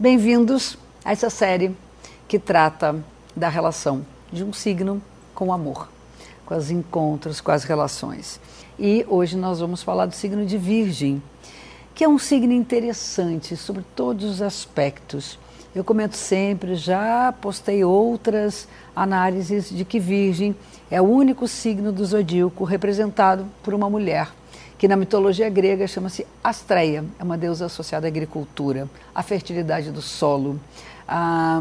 Bem-vindos a essa série que trata da relação de um signo com o amor, com os encontros, com as relações. E hoje nós vamos falar do signo de Virgem, que é um signo interessante sobre todos os aspectos. Eu comento sempre, já postei outras análises de que Virgem é o único signo do zodíaco representado por uma mulher que na mitologia grega chama-se Astreia, é uma deusa associada à agricultura, à fertilidade do solo, à,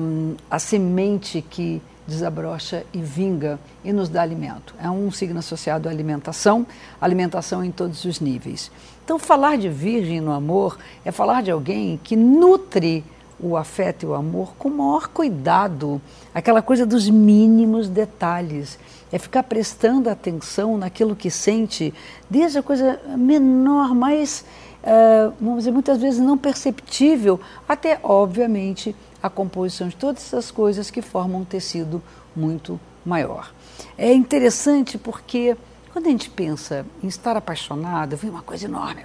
à semente que desabrocha e vinga e nos dá alimento. É um signo associado à alimentação, alimentação em todos os níveis. Então, falar de virgem no amor é falar de alguém que nutre o afeto e o amor com o maior cuidado, aquela coisa dos mínimos detalhes. É ficar prestando atenção naquilo que sente, desde a coisa menor, mais, uh, vamos dizer, muitas vezes não perceptível, até, obviamente, a composição de todas essas coisas que formam um tecido muito maior. É interessante porque quando a gente pensa em estar apaixonado, vem uma coisa enorme,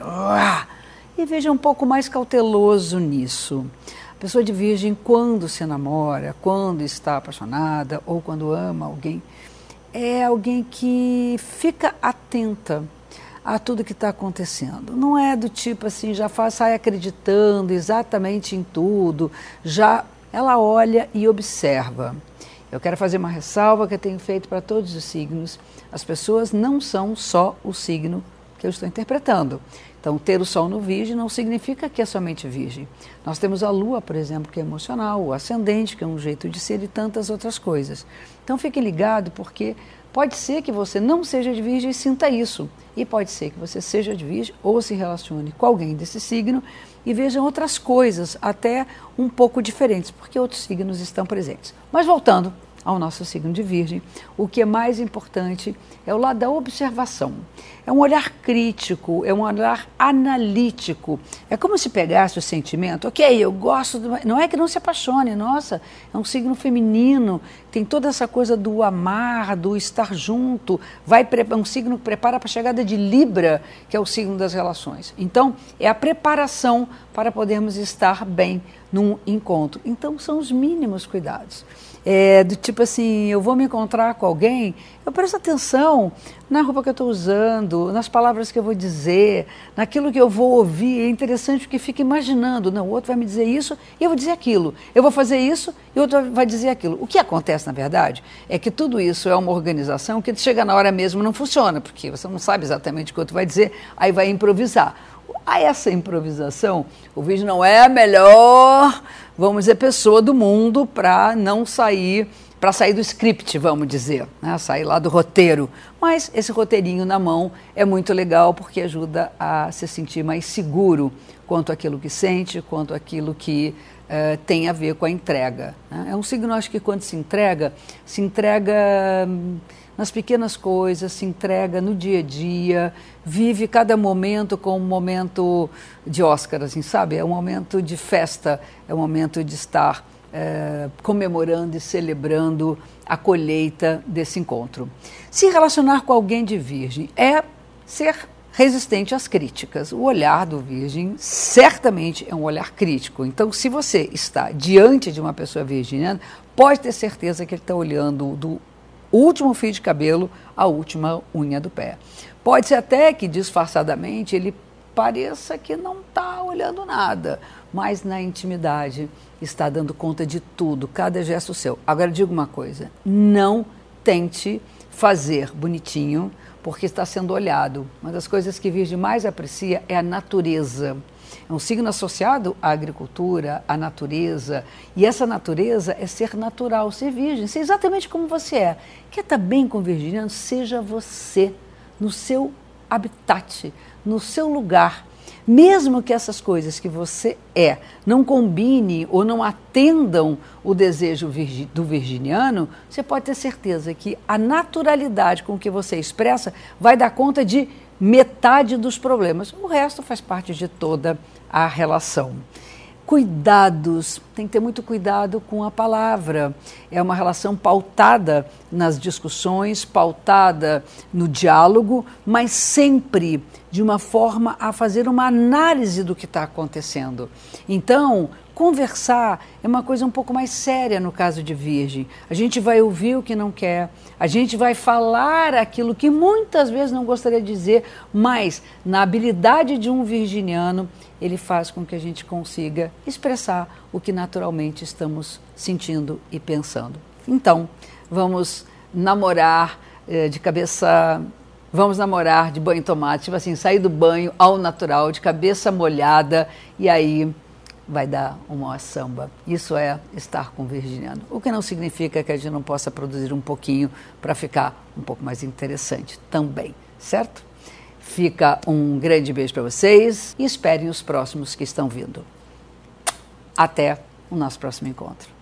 e veja um pouco mais cauteloso nisso pessoa de virgem, quando se namora, quando está apaixonada ou quando ama alguém, é alguém que fica atenta a tudo que está acontecendo. Não é do tipo assim, já faz, sai acreditando exatamente em tudo, já ela olha e observa. Eu quero fazer uma ressalva que eu tenho feito para todos os signos. As pessoas não são só o signo que eu estou interpretando. Então, ter o Sol no Virgem não significa que é somente Virgem. Nós temos a Lua, por exemplo, que é emocional, o Ascendente, que é um jeito de ser, e tantas outras coisas. Então, fique ligado, porque pode ser que você não seja de Virgem e sinta isso. E pode ser que você seja de Virgem ou se relacione com alguém desse signo e veja outras coisas, até um pouco diferentes, porque outros signos estão presentes. Mas voltando ao nosso signo de Virgem, o que é mais importante é o lado da observação. É um olhar crítico, é um olhar analítico. É como se pegasse o sentimento, ok, eu gosto, do... não é que não se apaixone, nossa, é um signo feminino, tem toda essa coisa do amar, do estar junto, vai é um signo que prepara para a chegada de Libra, que é o signo das relações. Então, é a preparação para podermos estar bem num encontro. Então, são os mínimos cuidados. É, do tipo assim, eu vou me encontrar com alguém, eu presto atenção na roupa que eu estou usando, nas palavras que eu vou dizer, naquilo que eu vou ouvir. É interessante porque fica imaginando, não, o outro vai me dizer isso e eu vou dizer aquilo. Eu vou fazer isso e outro vai dizer aquilo. O que acontece, na verdade, é que tudo isso é uma organização que chega na hora mesmo não funciona, porque você não sabe exatamente o que outro vai dizer, aí vai improvisar a essa improvisação, o vídeo não é a melhor, vamos dizer, pessoa do mundo para não sair, para sair do script, vamos dizer, né? sair lá do roteiro. Mas esse roteirinho na mão é muito legal porque ajuda a se sentir mais seguro quanto aquilo que sente, quanto aquilo que uh, tem a ver com a entrega. Né? É um signo, acho que quando se entrega, se entrega. Hum, nas pequenas coisas, se entrega no dia a dia, vive cada momento como um momento de Oscar, assim, sabe? É um momento de festa, é um momento de estar é, comemorando e celebrando a colheita desse encontro. Se relacionar com alguém de virgem é ser resistente às críticas. O olhar do virgem certamente é um olhar crítico. Então, se você está diante de uma pessoa virginiana, pode ter certeza que ele está olhando do último fio de cabelo à última unha do pé. Pode ser até que disfarçadamente ele pareça que não está olhando nada, mas na intimidade está dando conta de tudo, cada gesto seu. Agora digo uma coisa: não tente fazer bonitinho porque está sendo olhado. Uma das coisas que Virgem mais aprecia é a natureza. É um signo associado à agricultura, à natureza. E essa natureza é ser natural, ser virgem, ser exatamente como você é. Quer estar bem com o virginiano? Seja você, no seu habitat, no seu lugar. Mesmo que essas coisas que você é não combine ou não atendam o desejo do virginiano, você pode ter certeza que a naturalidade com que você expressa vai dar conta de metade dos problemas. O resto faz parte de toda a relação. Cuidados, tem que ter muito cuidado com a palavra. É uma relação pautada nas discussões, pautada no diálogo, mas sempre de uma forma a fazer uma análise do que está acontecendo. Então, conversar é uma coisa um pouco mais séria no caso de Virgem. A gente vai ouvir o que não quer, a gente vai falar aquilo que muitas vezes não gostaria de dizer, mas na habilidade de um virginiano, ele faz com que a gente consiga expressar o que naturalmente estamos sentindo e pensando. Então, vamos namorar eh, de cabeça. Vamos namorar de banho tomate, tipo assim, sair do banho ao natural, de cabeça molhada, e aí vai dar uma samba. Isso é estar com o virginiano. O que não significa que a gente não possa produzir um pouquinho para ficar um pouco mais interessante também, certo? Fica um grande beijo para vocês e esperem os próximos que estão vindo. Até o nosso próximo encontro.